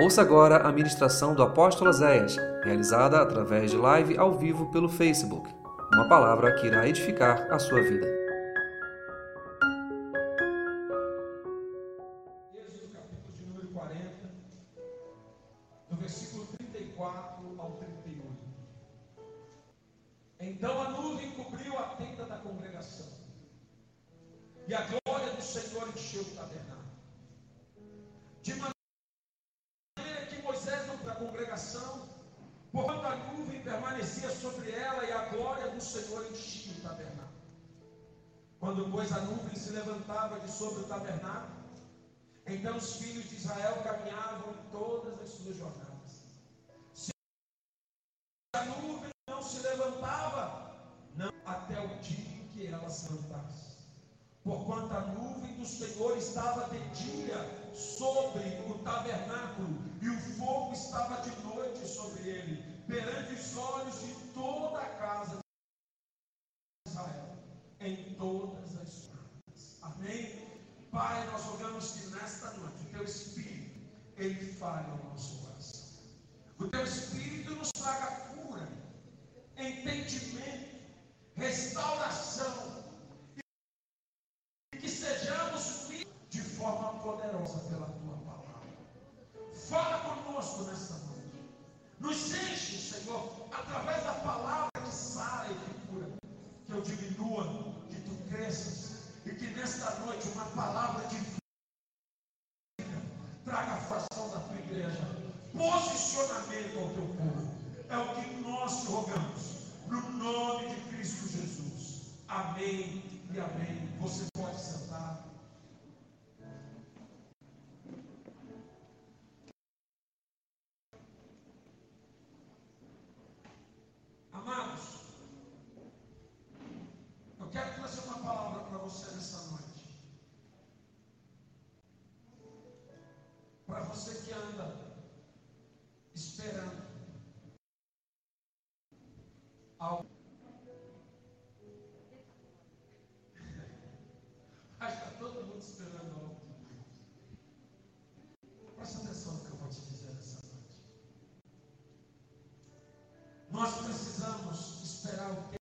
Ouça agora a ministração do apóstolo Zéias, realizada através de live ao vivo pelo Facebook. Uma palavra que irá edificar a sua vida. Pai, nós rogamos que nesta noite o teu Espírito, ele fale ao nosso coração. O teu Espírito nos traga cura, entendimento, restauração. E que sejamos de forma poderosa pela tua palavra. Fala conosco nesta noite. Nos enche, Senhor, através da palavra que nesta noite uma palavra de vida traga a da tua igreja. Posicionamento ao teu povo. É o que nós te rogamos. No nome de Cristo Jesus. Amém e amém. Você pode sentar. ao. Mas está todo mundo esperando algo de Deus. Presta atenção no que eu vou te dizer nessa noite. Nós precisamos esperar o tempo.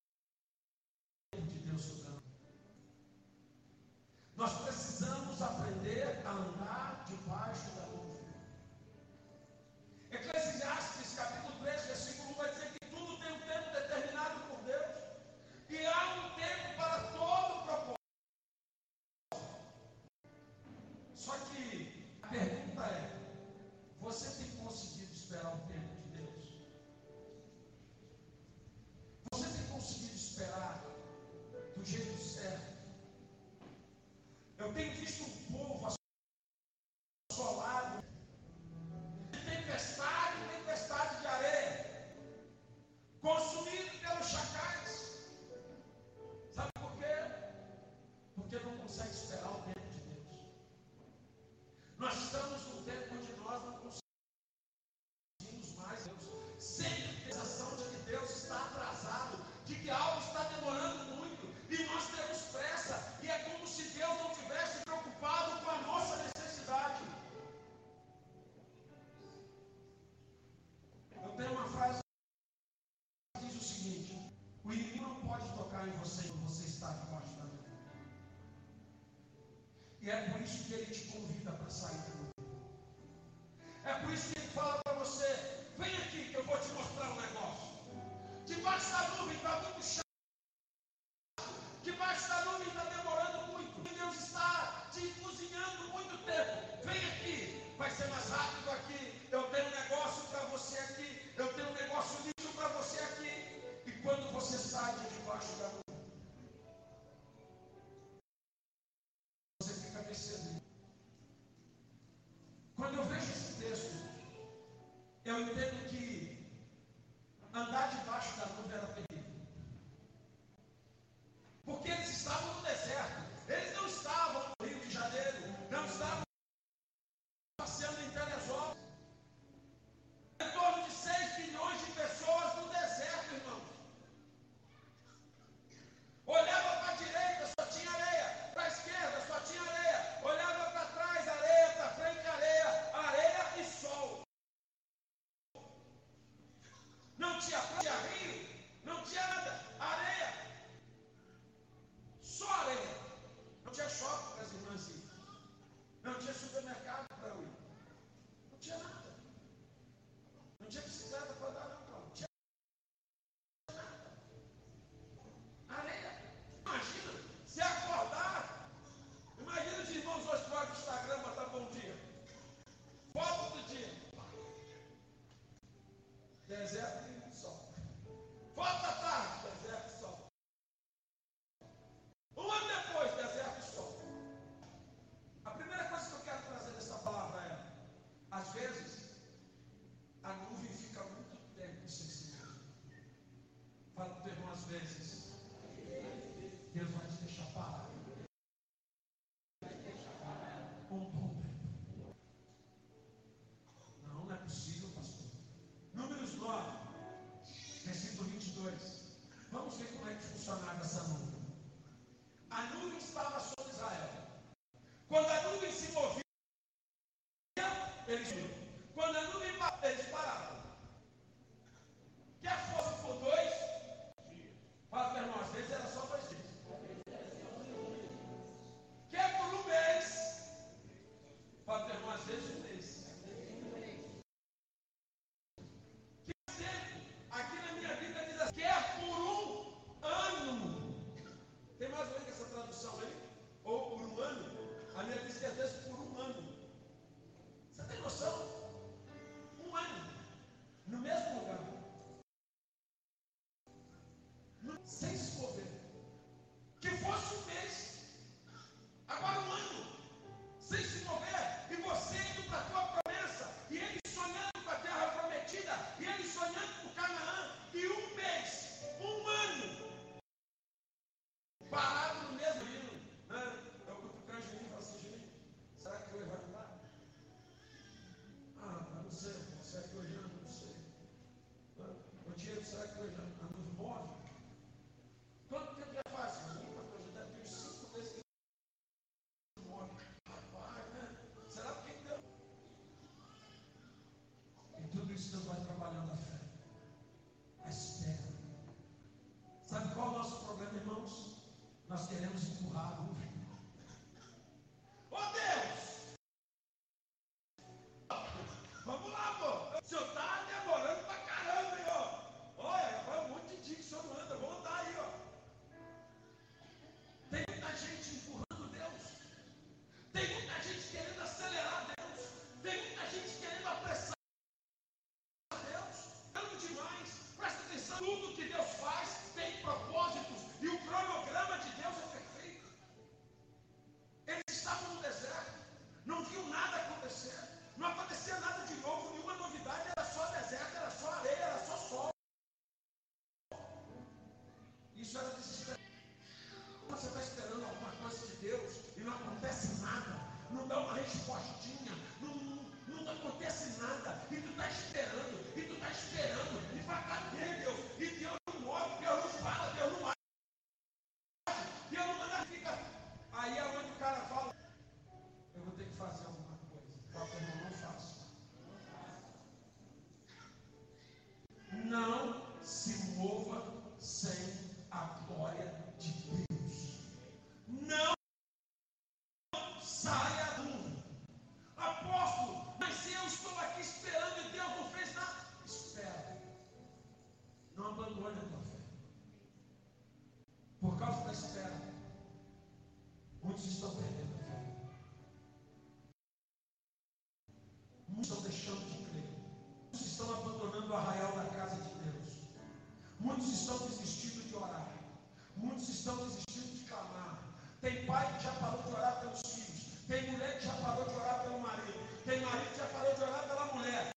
não desistindo de clamar. Tem pai que já parou de orar pelos filhos. Tem mulher que já parou de orar pelo marido. Tem marido que já parou de orar pela mulher.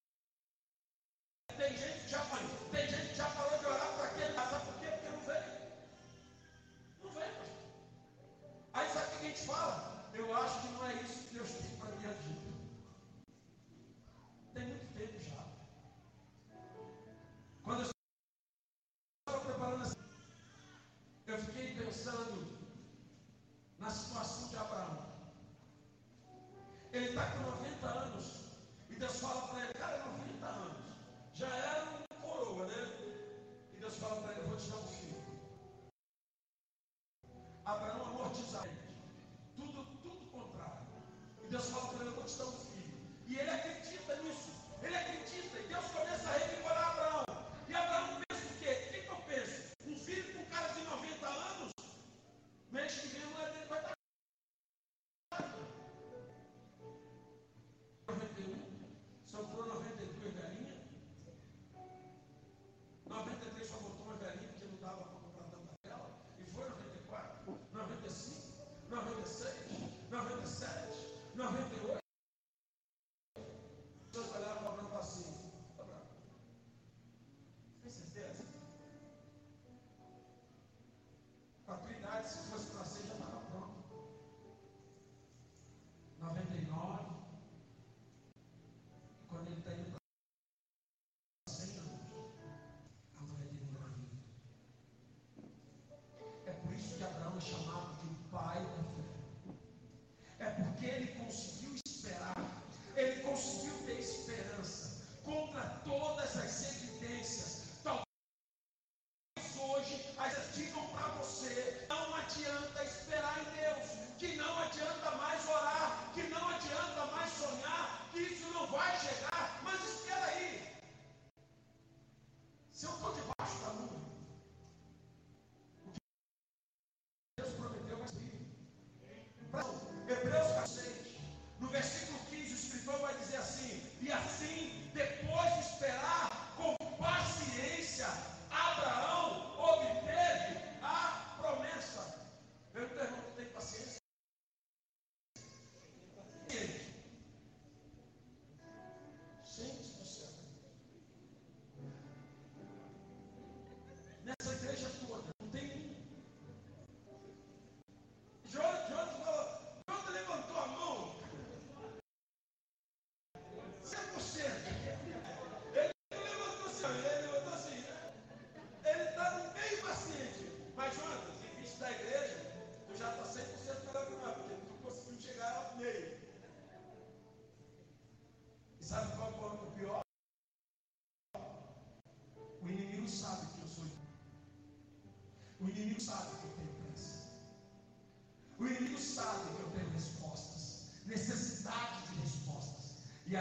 that's what's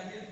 ayer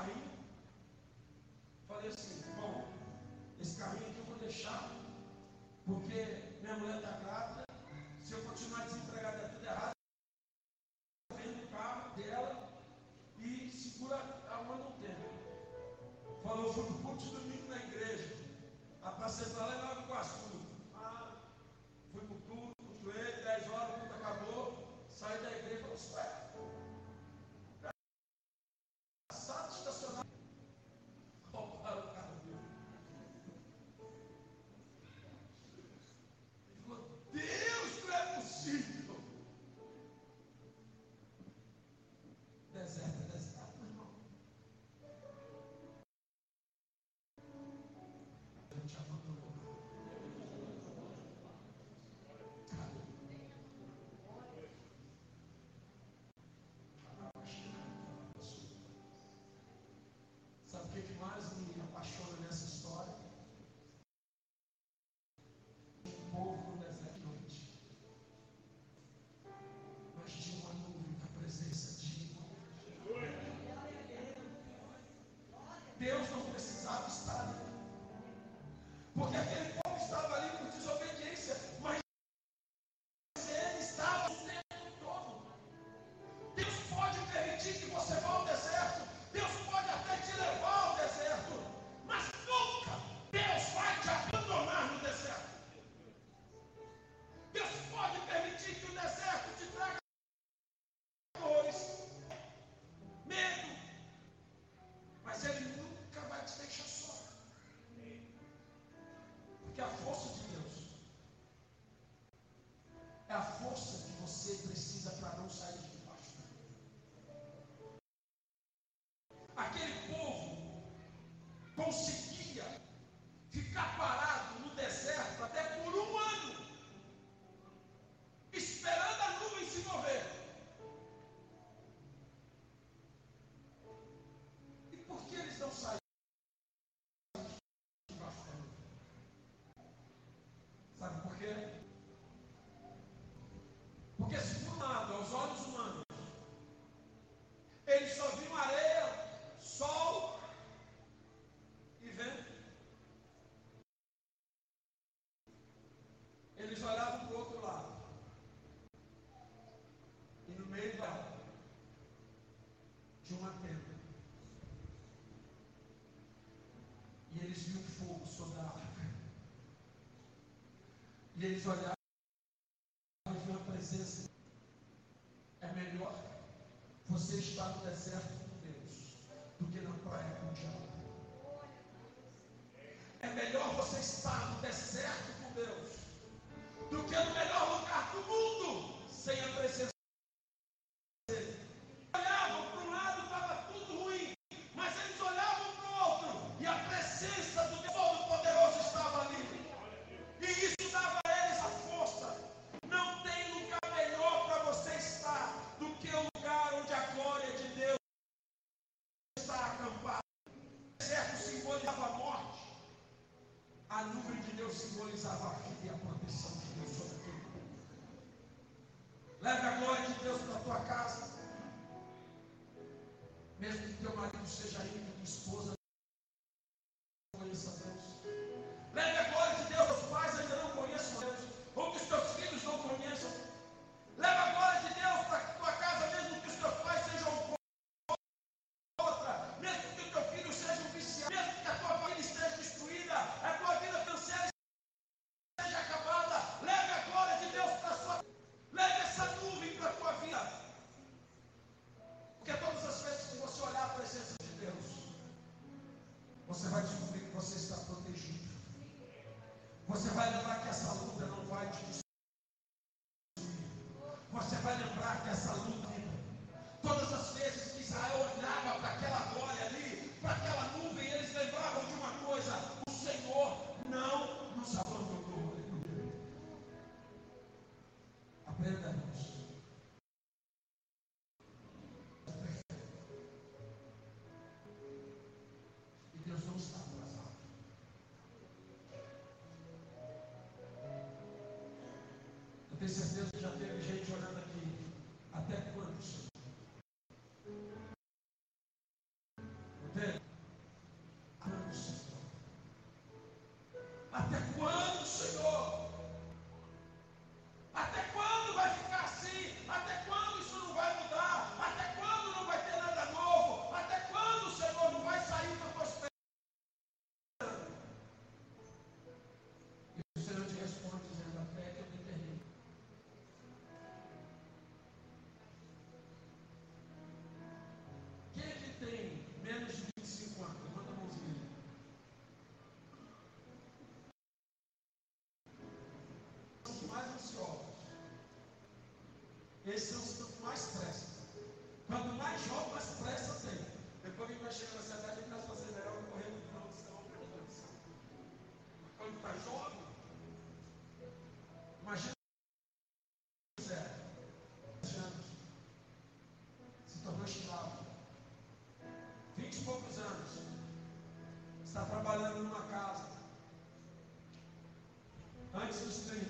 ahí E eles olharam e viram a presença. É melhor você estar no deserto com Deus do que na praia com o diabo. É melhor você estar no deserto do que no melhor lugar do mundo sem a presença Leve a glória de Deus para a tua casa. Mesmo que teu marido seja rico, tua esposa tenho certeza que já teve gente olhando está trabalhando numa casa. Antes dos 30.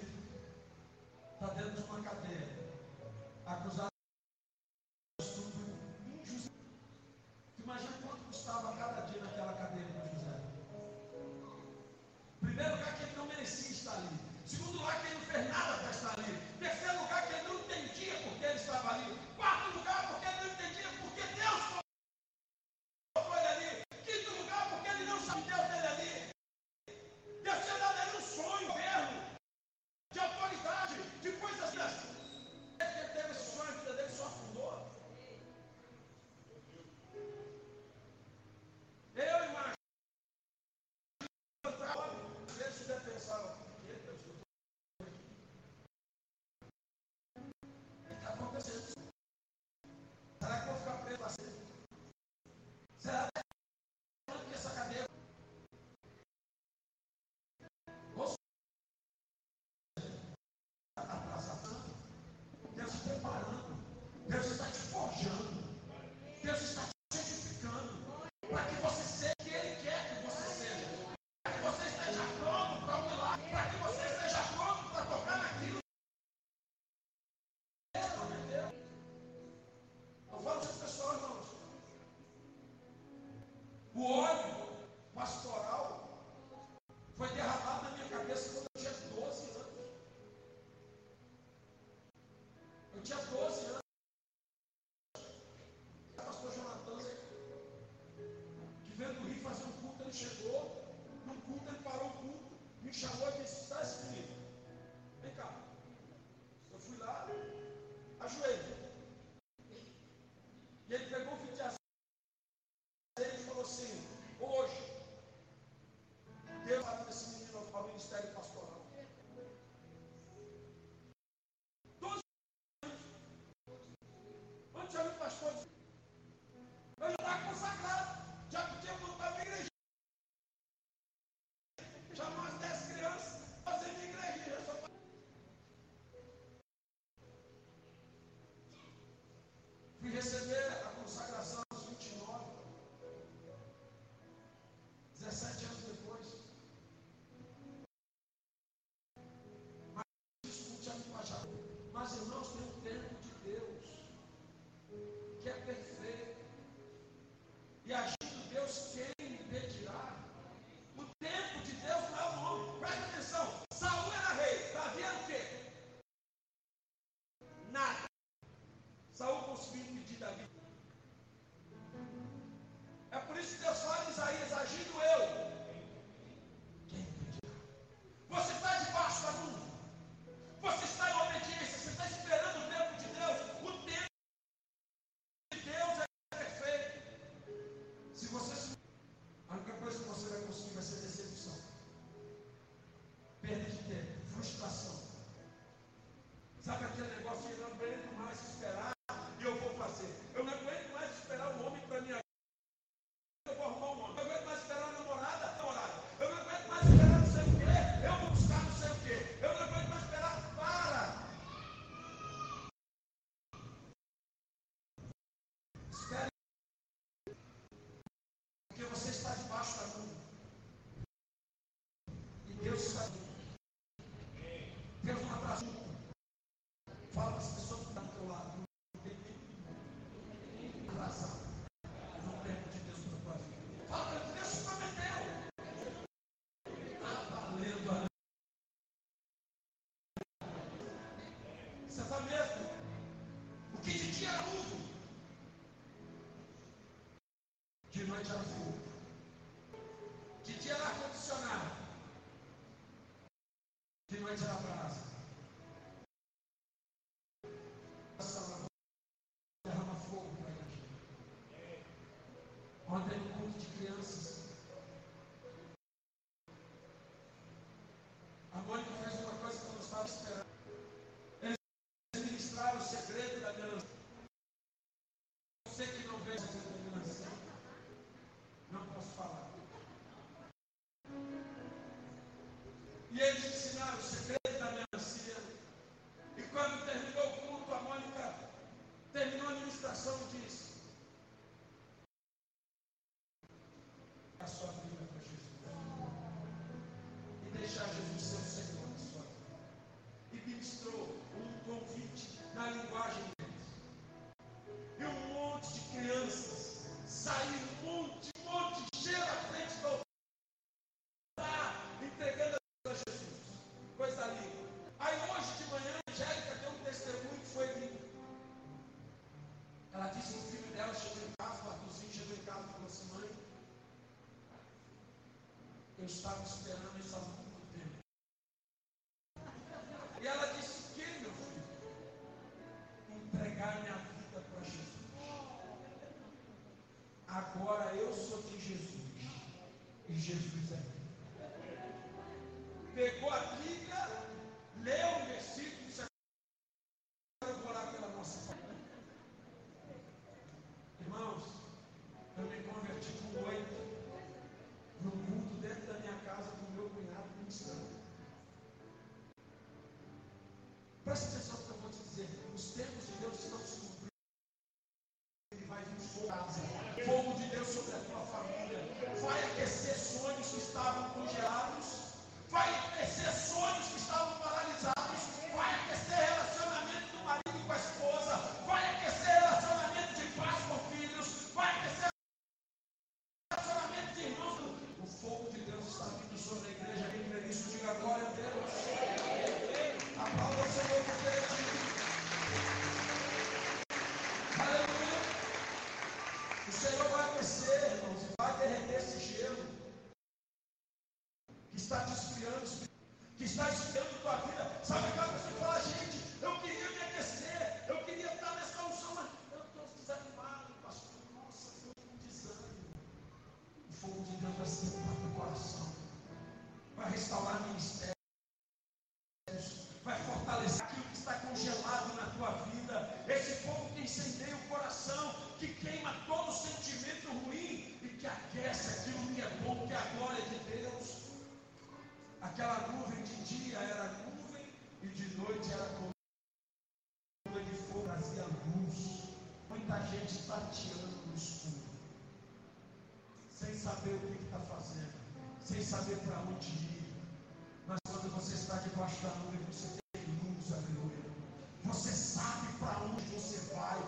righteousness. estava esperando isso há muito tempo. E ela disse: Que, meu filho? Entregar minha vida para Jesus. Agora eu sou de Jesus. E Jesus é meu. Pegou a Bíblia, leu vai restaurar ministérios, vai fortalecer aquilo que está congelado na tua vida. Esse fogo que incendeia o coração, que queima todo sentimento ruim e que aquece aquilo que é bom, que é a glória de Deus. Aquela nuvem de dia era nuvem e de noite era coluna de fogo, trazia luz. Muita gente está tirando no escuro, sem saber o que está fazendo sem saber para onde ir. Mas quando você está debaixo da nuvem, você tem luz, aleluia. Você sabe para onde você vai,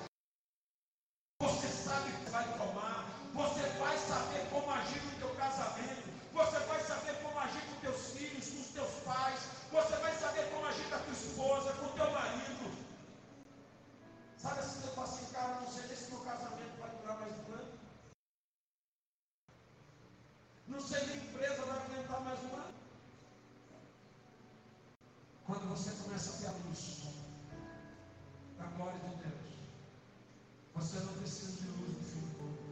glória de Deus. Você não precisa de luz no seu corpo.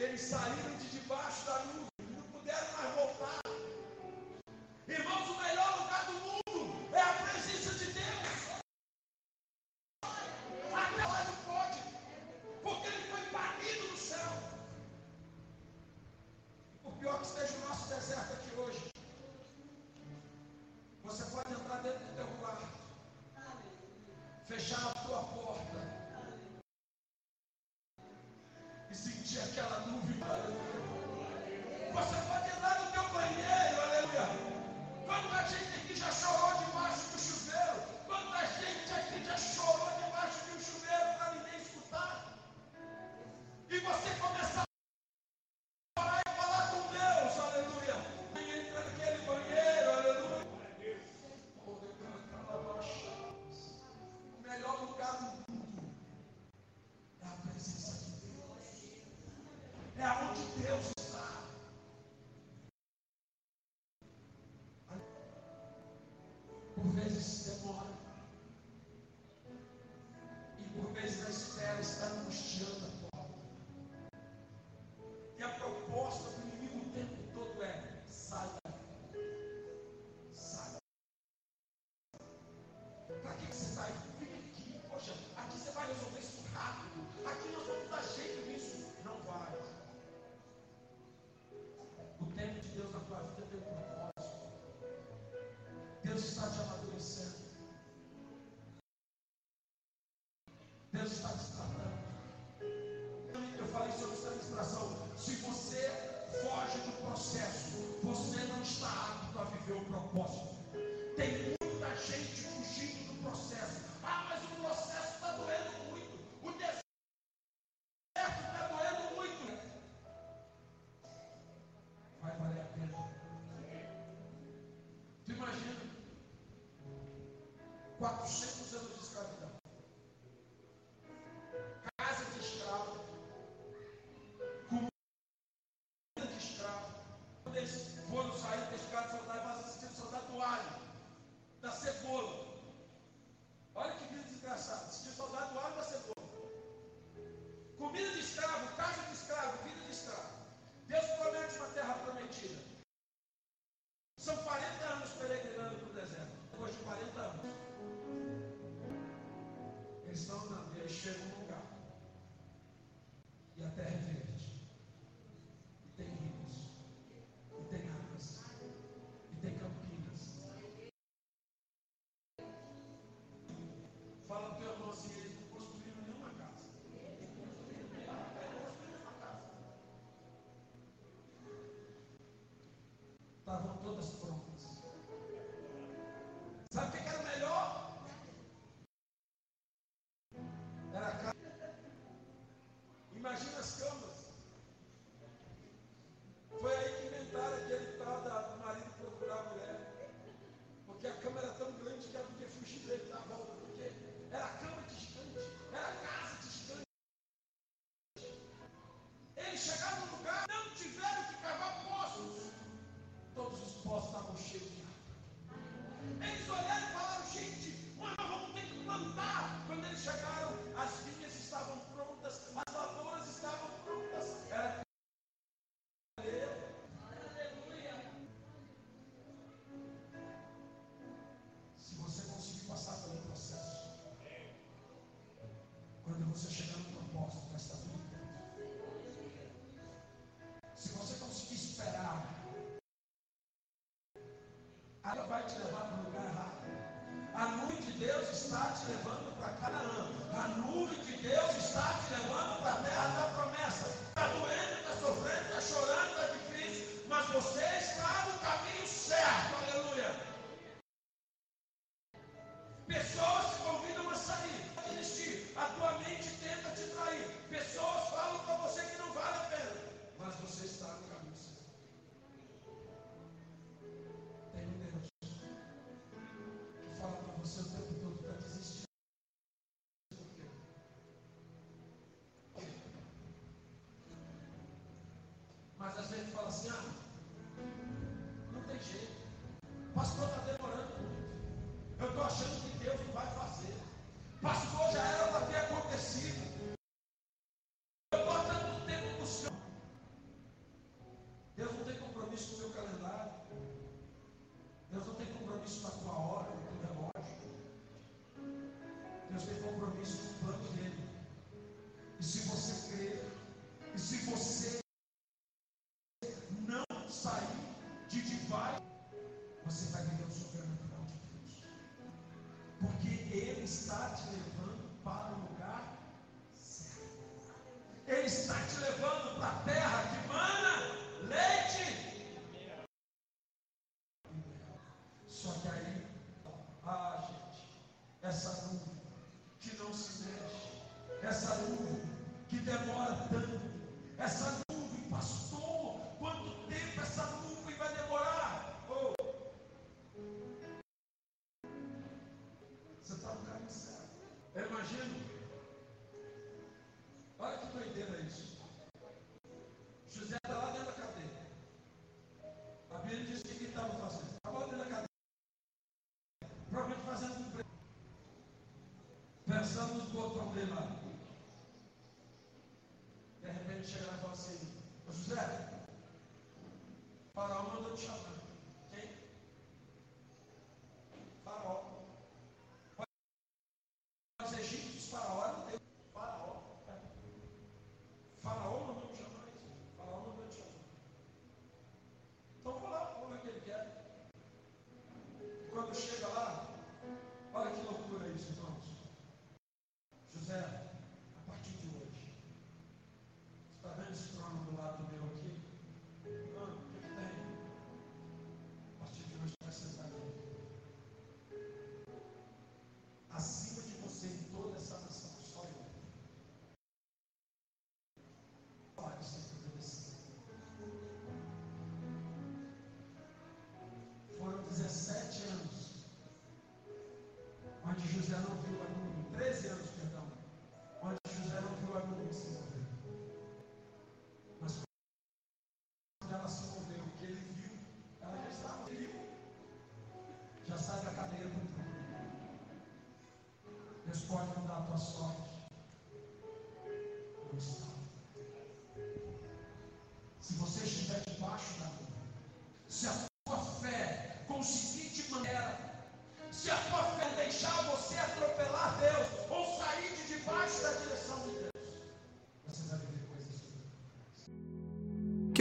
eles saíram de debaixo da nuvem. desespera, está angustiada. are todas prontas. fala assim: ah, não tem jeito. O pastor está sair de divide, você vai viver o sobrenatural de Deus. Porque Ele está te imagino. Olha que doideira isso. José está lá dentro da cadeia. A Bíblia diz que ele estava fazendo. Estava lá dentro da cadeia. Provavelmente fazendo um preço. Pensando no outro problema. De repente chega lá e fala assim, José, para onde eu te chamar?